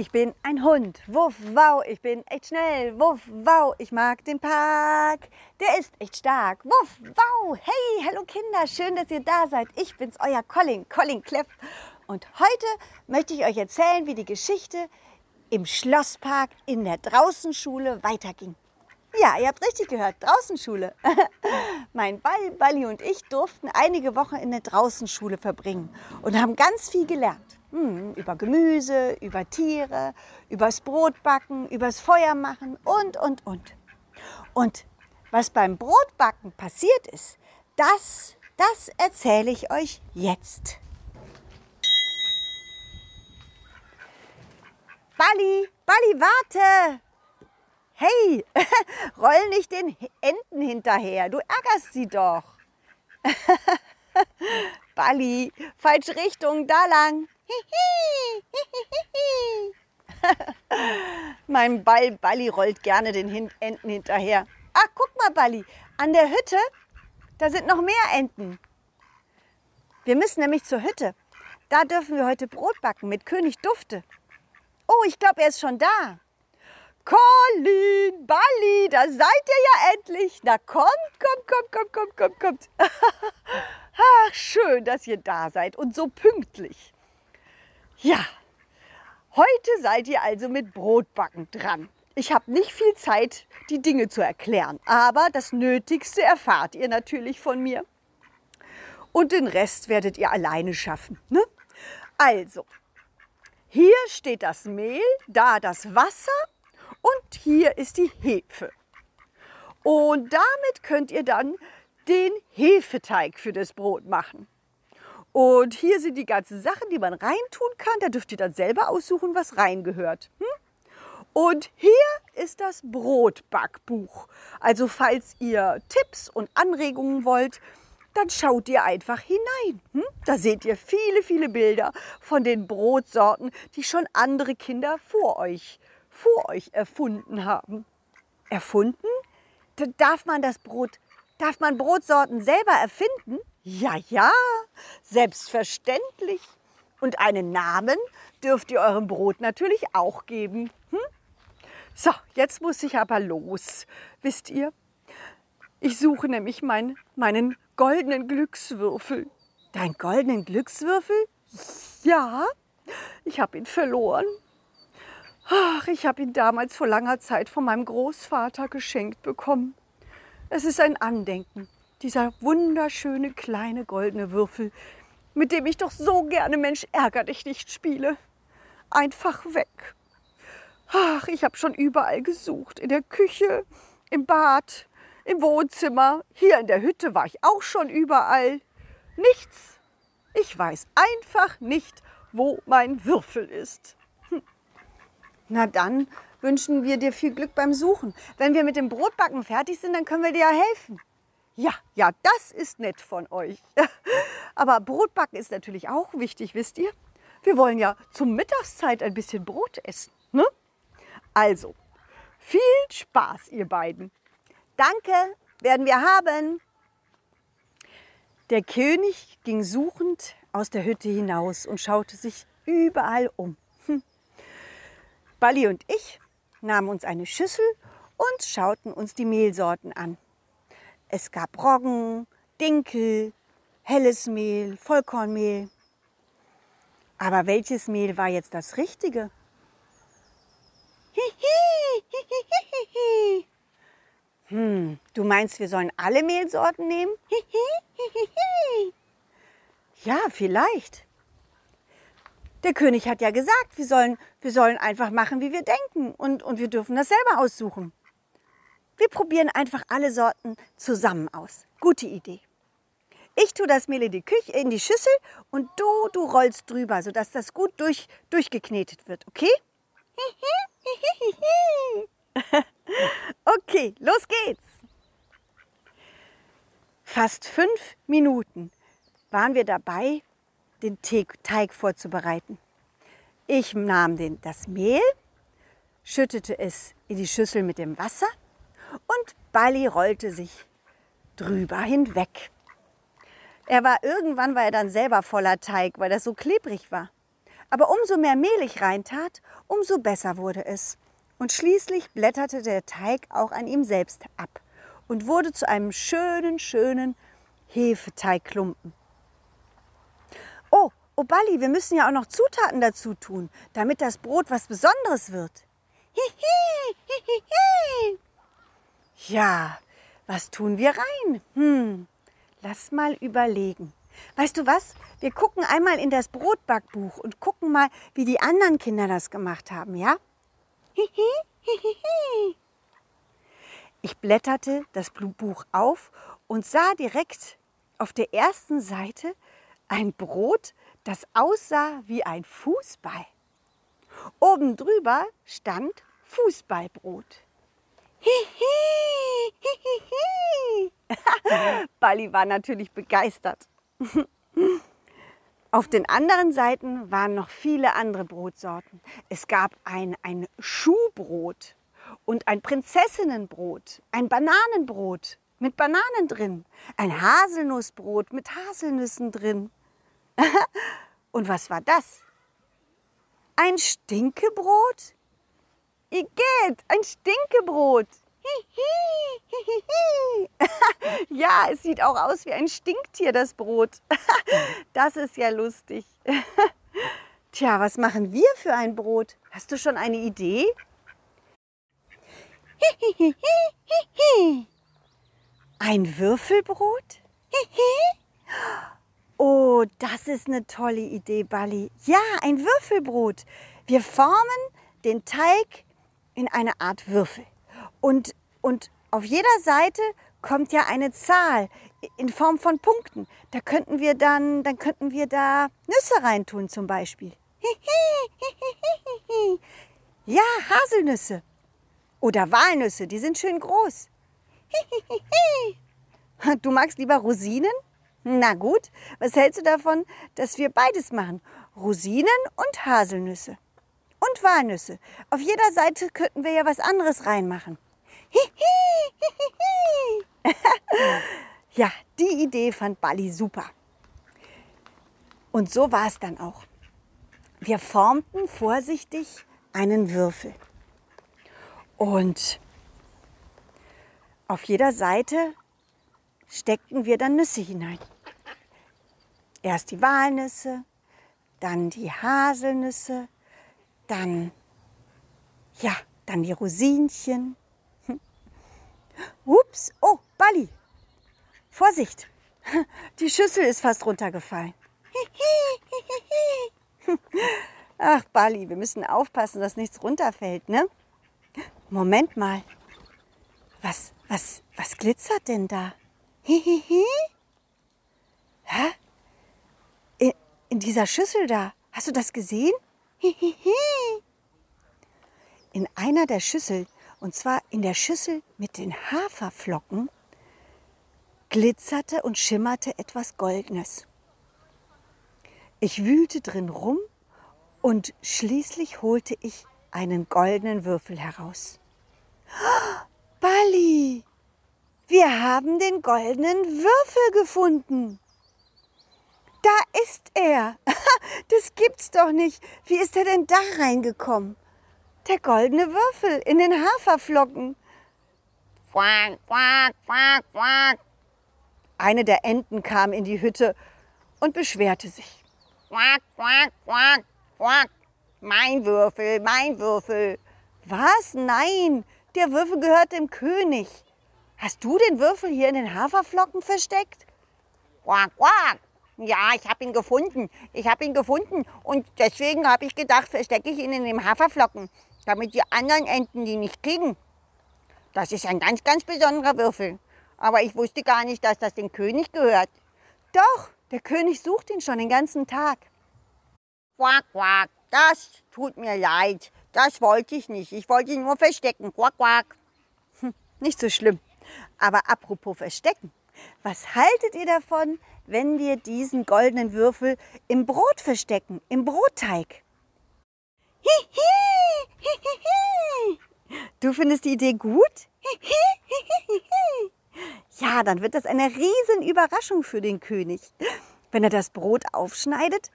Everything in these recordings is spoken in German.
Ich bin ein Hund. Wuff, wow, ich bin echt schnell. Wuff, wow, ich mag den Park. Der ist echt stark. Wuff, wow. Hey, hallo Kinder, schön, dass ihr da seid. Ich bin's, euer Colin, Colin Kleff. Und heute möchte ich euch erzählen, wie die Geschichte im Schlosspark in der Draußenschule weiterging. Ja, ihr habt richtig gehört, Draußenschule. mein Ball, Balli und ich durften einige Wochen in der Draußenschule verbringen und haben ganz viel gelernt. Hm, über Gemüse, über Tiere, übers Brotbacken, übers Feuer machen und, und, und. Und was beim Brotbacken passiert ist, das, das erzähle ich euch jetzt. Balli, Balli, warte! Hey, roll nicht den Enten hinterher, du ärgerst sie doch. Balli, falsche Richtung, da lang. mein Ball Balli rollt gerne den Enten hinterher. Ach, guck mal, Balli, an der Hütte, da sind noch mehr Enten. Wir müssen nämlich zur Hütte. Da dürfen wir heute Brot backen mit König Dufte. Oh, ich glaube, er ist schon da. Colin, Balli, da seid ihr ja endlich. Na kommt, kommt, kommt, kommt, kommt, kommt, kommt. Ach, schön, dass ihr da seid und so pünktlich. Ja, heute seid ihr also mit Brotbacken dran. Ich habe nicht viel Zeit, die Dinge zu erklären, aber das Nötigste erfahrt ihr natürlich von mir. Und den Rest werdet ihr alleine schaffen. Ne? Also, hier steht das Mehl, da das Wasser und hier ist die Hefe. Und damit könnt ihr dann den Hefeteig für das Brot machen. Und hier sind die ganzen Sachen, die man reintun kann. Da dürft ihr dann selber aussuchen, was reingehört. Hm? Und hier ist das Brotbackbuch. Also falls ihr Tipps und Anregungen wollt, dann schaut ihr einfach hinein. Hm? Da seht ihr viele, viele Bilder von den Brotsorten, die schon andere Kinder vor euch, vor euch erfunden haben. Erfunden? Da darf man das Brot, darf man Brotsorten selber erfinden? Ja, ja, selbstverständlich. Und einen Namen dürft ihr eurem Brot natürlich auch geben. Hm? So, jetzt muss ich aber los. Wisst ihr, ich suche nämlich mein, meinen goldenen Glückswürfel. Dein goldenen Glückswürfel? Ja, ich habe ihn verloren. Ach, ich habe ihn damals vor langer Zeit von meinem Großvater geschenkt bekommen. Es ist ein Andenken dieser wunderschöne kleine goldene Würfel, mit dem ich doch so gerne Mensch ärger dich nicht spiele. Einfach weg. Ach, ich habe schon überall gesucht. In der Küche, im Bad, im Wohnzimmer, hier in der Hütte war ich auch schon überall. Nichts. Ich weiß einfach nicht, wo mein Würfel ist. Hm. Na dann wünschen wir dir viel Glück beim Suchen. Wenn wir mit dem Brotbacken fertig sind, dann können wir dir ja helfen. Ja, ja, das ist nett von euch. Aber Brotbacken ist natürlich auch wichtig, wisst ihr? Wir wollen ja zur Mittagszeit ein bisschen Brot essen. Ne? Also, viel Spaß, ihr beiden. Danke, werden wir haben. Der König ging suchend aus der Hütte hinaus und schaute sich überall um. Hm. Balli und ich nahmen uns eine Schüssel und schauten uns die Mehlsorten an. Es gab Roggen, Dinkel, helles Mehl, Vollkornmehl. Aber welches Mehl war jetzt das Richtige? Hm, du meinst, wir sollen alle Mehlsorten nehmen? ja, vielleicht. Der König hat ja gesagt, wir sollen, wir sollen einfach machen, wie wir denken und, und wir dürfen das selber aussuchen. Wir probieren einfach alle Sorten zusammen aus. Gute Idee. Ich tue das Mehl in die, Küche, in die Schüssel und du, du rollst drüber, sodass das gut durch, durchgeknetet wird, okay? okay, los geht's. Fast fünf Minuten waren wir dabei, den Teig vorzubereiten. Ich nahm den, das Mehl, schüttete es in die Schüssel mit dem Wasser und Balli rollte sich drüber hinweg. Er war irgendwann war er dann selber voller Teig, weil das so klebrig war. Aber umso mehr Mehl ich reintat, umso besser wurde es. Und schließlich blätterte der Teig auch an ihm selbst ab und wurde zu einem schönen, schönen Hefeteigklumpen. Oh, oh Balli, wir müssen ja auch noch Zutaten dazu tun, damit das Brot was Besonderes wird. Hihi, hihihi. Ja, was tun wir rein? Hm, lass mal überlegen. Weißt du was? Wir gucken einmal in das Brotbackbuch und gucken mal, wie die anderen Kinder das gemacht haben, ja? Ich blätterte das Buch auf und sah direkt auf der ersten Seite ein Brot, das aussah wie ein Fußball. Oben drüber stand Fußballbrot. Hihi, hihihi. Bali war natürlich begeistert. Auf den anderen Seiten waren noch viele andere Brotsorten. Es gab ein, ein Schuhbrot und ein Prinzessinnenbrot, ein Bananenbrot mit Bananen drin, ein Haselnussbrot mit Haselnüssen drin. und was war das? Ein Stinkebrot? Igitt, ein Stinkebrot. ja, es sieht auch aus wie ein Stinktier, das Brot. das ist ja lustig. Tja, was machen wir für ein Brot? Hast du schon eine Idee? Ein Würfelbrot? Oh, das ist eine tolle Idee, Bali. Ja, ein Würfelbrot. Wir formen den Teig in eine Art Würfel. Und, und auf jeder Seite kommt ja eine Zahl in Form von Punkten. Da könnten wir dann, dann könnten wir da Nüsse reintun zum Beispiel. Ja, Haselnüsse. Oder Walnüsse, die sind schön groß. Du magst lieber Rosinen? Na gut, was hältst du davon, dass wir beides machen? Rosinen und Haselnüsse. Und Walnüsse. Auf jeder Seite könnten wir ja was anderes reinmachen. ja, die Idee fand Bali super. Und so war es dann auch. Wir formten vorsichtig einen Würfel. Und auf jeder Seite steckten wir dann Nüsse hinein. Erst die Walnüsse, dann die Haselnüsse, dann ja, dann die Rosinchen Ups, oh, Bali. Vorsicht, die Schüssel ist fast runtergefallen. Ach, Bali, wir müssen aufpassen, dass nichts runterfällt, ne? Moment mal. Was, was, was glitzert denn da? Hä? In, in dieser Schüssel da. Hast du das gesehen? In einer der Schüsseln und zwar in der Schüssel mit den Haferflocken glitzerte und schimmerte etwas Goldenes. Ich wühlte drin rum und schließlich holte ich einen goldenen Würfel heraus. Bali, wir haben den goldenen Würfel gefunden. Da ist er. Das gibt's doch nicht. Wie ist er denn da reingekommen? Der goldene Würfel in den Haferflocken. Quack, quack, quack, quack. Eine der Enten kam in die Hütte und beschwerte sich. Quack, quack, quack, quack. Mein Würfel, mein Würfel. Was? Nein, der Würfel gehört dem König. Hast du den Würfel hier in den Haferflocken versteckt? Quack, quack. Ja, ich habe ihn gefunden. Ich habe ihn gefunden und deswegen habe ich gedacht, verstecke ich ihn in den Haferflocken damit die anderen Enten die nicht kriegen. Das ist ein ganz, ganz besonderer Würfel. Aber ich wusste gar nicht, dass das dem König gehört. Doch, der König sucht ihn schon den ganzen Tag. Quack, quack, das tut mir leid. Das wollte ich nicht. Ich wollte ihn nur verstecken. Quack, quack. Hm, nicht so schlimm. Aber apropos verstecken. Was haltet ihr davon, wenn wir diesen goldenen Würfel im Brot verstecken, im Brotteig? Du findest die Idee gut? Ja, dann wird das eine riesen Überraschung für den König. Wenn er das Brot aufschneidet,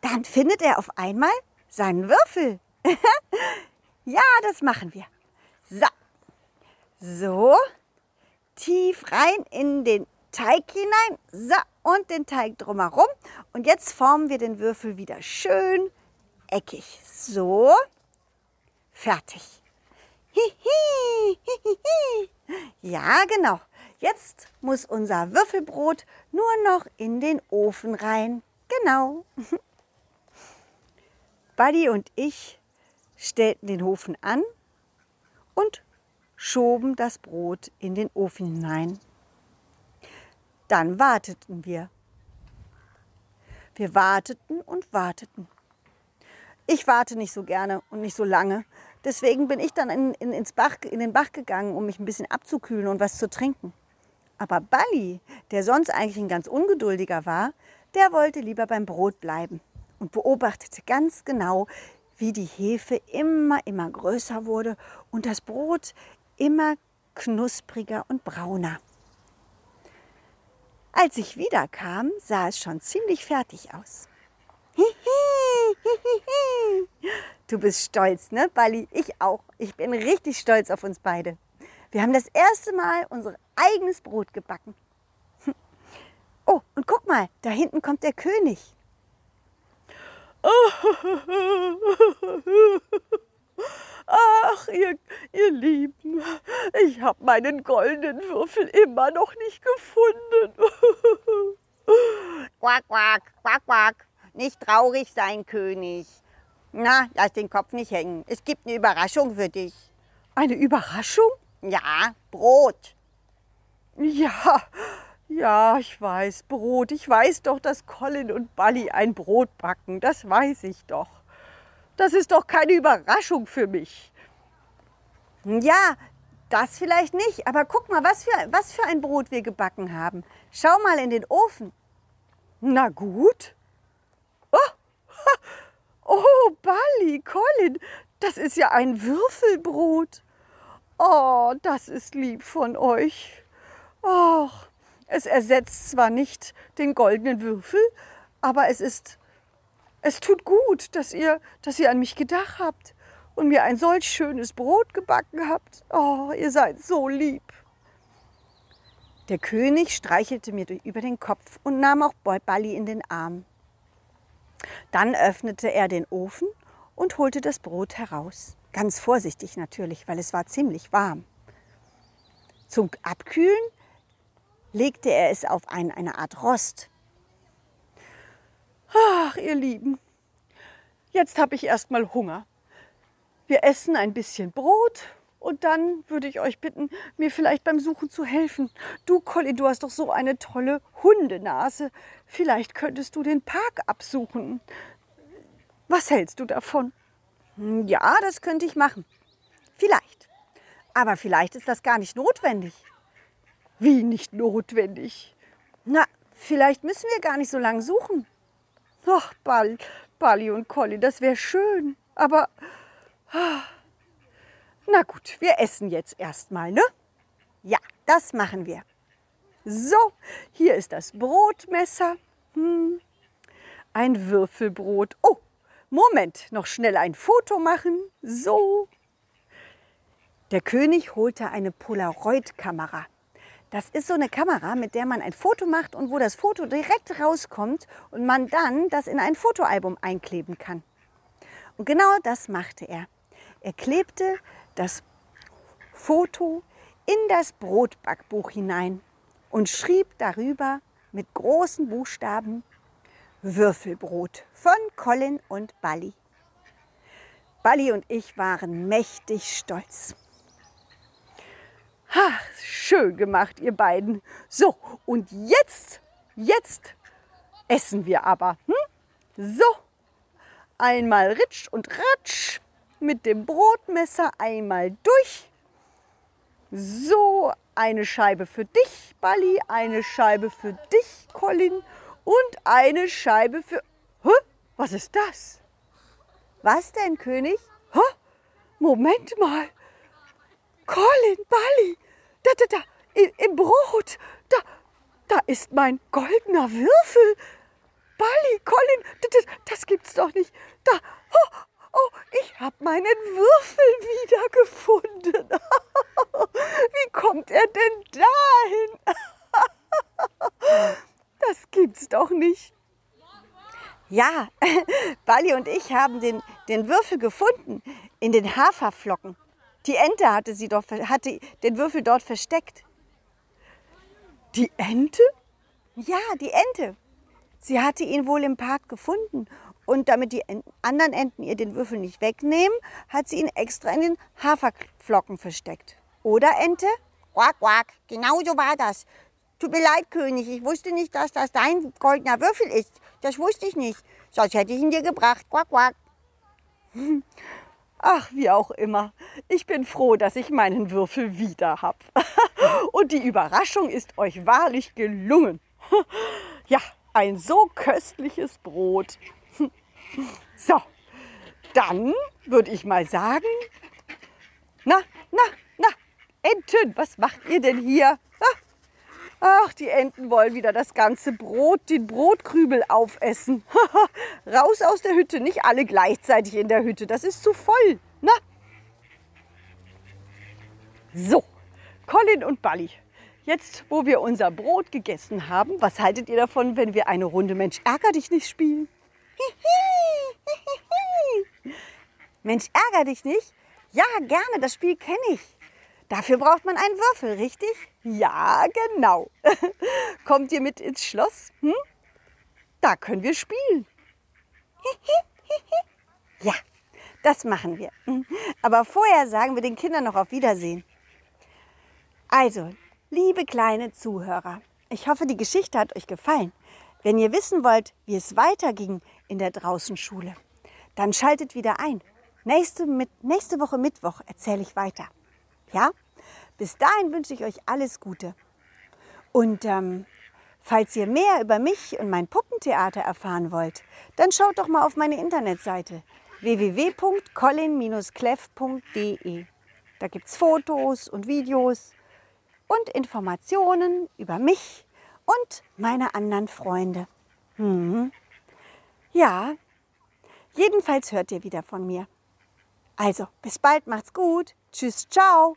dann findet er auf einmal seinen Würfel. ja, das machen wir. So, so, tief rein in den Teig hinein. So, und den Teig drumherum. Und jetzt formen wir den Würfel wieder schön eckig. So, fertig. Ja, genau. Jetzt muss unser Würfelbrot nur noch in den Ofen rein. Genau. Buddy und ich stellten den Ofen an und schoben das Brot in den Ofen hinein. Dann warteten wir. Wir warteten und warteten. Ich warte nicht so gerne und nicht so lange. Deswegen bin ich dann in, in, ins Bach, in den Bach gegangen, um mich ein bisschen abzukühlen und was zu trinken. Aber Balli, der sonst eigentlich ein ganz ungeduldiger war, der wollte lieber beim Brot bleiben und beobachtete ganz genau, wie die Hefe immer, immer größer wurde und das Brot immer knuspriger und brauner. Als ich wiederkam, sah es schon ziemlich fertig aus. Du bist stolz, ne, Bali? Ich auch. Ich bin richtig stolz auf uns beide. Wir haben das erste Mal unser eigenes Brot gebacken. Oh, und guck mal, da hinten kommt der König. Ach, ihr, ihr Lieben, ich habe meinen goldenen Würfel immer noch nicht gefunden. Quack, quack, quack, quack. Nicht traurig sein, König. Na, lass den Kopf nicht hängen. Es gibt eine Überraschung für dich. Eine Überraschung? Ja, Brot. Ja, ja, ich weiß, Brot. Ich weiß doch, dass Colin und Bally ein Brot backen. Das weiß ich doch. Das ist doch keine Überraschung für mich. Ja, das vielleicht nicht. Aber guck mal, was für, was für ein Brot wir gebacken haben. Schau mal in den Ofen. Na gut. Oh, oh Bally, Colin, das ist ja ein Würfelbrot. Oh, das ist lieb von euch. Och, es ersetzt zwar nicht den goldenen Würfel, aber es ist, es tut gut, dass ihr, dass ihr an mich gedacht habt und mir ein solch schönes Brot gebacken habt. Oh, ihr seid so lieb. Der König streichelte mir über den Kopf und nahm auch Balli in den Arm. Dann öffnete er den Ofen und holte das Brot heraus. Ganz vorsichtig natürlich, weil es war ziemlich warm. Zum Abkühlen legte er es auf ein, eine Art Rost. Ihr Lieben, jetzt habe ich erst mal Hunger. Wir essen ein bisschen Brot und dann würde ich euch bitten, mir vielleicht beim Suchen zu helfen. Du, Colli, du hast doch so eine tolle Hundenase. Vielleicht könntest du den Park absuchen. Was hältst du davon? Ja, das könnte ich machen. Vielleicht. Aber vielleicht ist das gar nicht notwendig. Wie nicht notwendig? Na, vielleicht müssen wir gar nicht so lange suchen. Ach, Ball, Balli und Colli, das wäre schön. Aber. Na gut, wir essen jetzt erstmal, ne? Ja, das machen wir. So, hier ist das Brotmesser. Hm. Ein Würfelbrot. Oh, Moment, noch schnell ein Foto machen. So. Der König holte eine Polaroid-Kamera. Das ist so eine Kamera, mit der man ein Foto macht und wo das Foto direkt rauskommt und man dann das in ein Fotoalbum einkleben kann. Und genau das machte er. Er klebte das Foto in das Brotbackbuch hinein und schrieb darüber mit großen Buchstaben Würfelbrot von Colin und Bally. Bally und ich waren mächtig stolz. Ach, schön gemacht, ihr beiden. So, und jetzt, jetzt essen wir aber. Hm? So, einmal ritsch und ratsch mit dem Brotmesser einmal durch. So, eine Scheibe für dich, Bali, eine Scheibe für dich, Colin und eine Scheibe für... Hä? Was ist das? Was denn, König? Hä? Moment mal. Colin, Bali, da, da, da, im Brot, da, da ist mein goldener Würfel. Bali, Colin, das, das gibt's doch nicht. Da, oh, oh ich habe meinen Würfel wiedergefunden. Wie kommt er denn dahin? Das gibt's doch nicht. Ja, Bali und ich haben den, den Würfel gefunden in den Haferflocken. Die Ente hatte, sie doch, hatte den Würfel dort versteckt. Die Ente? Ja, die Ente. Sie hatte ihn wohl im Park gefunden. Und damit die anderen Enten ihr den Würfel nicht wegnehmen, hat sie ihn extra in den Haferflocken versteckt. Oder, Ente? Quack, quack, genau so war das. Tut mir leid, König, ich wusste nicht, dass das dein goldener Würfel ist. Das wusste ich nicht. Sonst hätte ich ihn dir gebracht. Quack, quack. Ach, wie auch immer. Ich bin froh, dass ich meinen Würfel wieder habe. Und die Überraschung ist euch wahrlich gelungen. Ja, ein so köstliches Brot. So, dann würde ich mal sagen, na, na, na, Enten, was macht ihr denn hier? Ach, die Enten wollen wieder das ganze Brot, den Brotkrübel aufessen. Raus aus der Hütte, nicht alle gleichzeitig in der Hütte, das ist zu voll. Na? So, Colin und Bally, jetzt wo wir unser Brot gegessen haben, was haltet ihr davon, wenn wir eine Runde Mensch ärger dich nicht spielen? Mensch ärger dich nicht? Ja, gerne, das Spiel kenne ich. Dafür braucht man einen Würfel, richtig? Ja, genau. Kommt ihr mit ins Schloss? Hm? Da können wir spielen. ja, das machen wir. Hm? Aber vorher sagen wir den Kindern noch auf Wiedersehen. Also, liebe kleine Zuhörer, ich hoffe, die Geschichte hat euch gefallen. Wenn ihr wissen wollt, wie es weiterging in der Draußenschule, dann schaltet wieder ein. Nächste, mit, nächste Woche Mittwoch erzähle ich weiter. Ja? Bis dahin wünsche ich euch alles Gute. Und ähm, falls ihr mehr über mich und mein Puppentheater erfahren wollt, dann schaut doch mal auf meine Internetseite www.colin-cleff.de. Da gibt es Fotos und Videos und Informationen über mich und meine anderen Freunde. Mhm. Ja, jedenfalls hört ihr wieder von mir. Also, bis bald, macht's gut. Tschüss, ciao.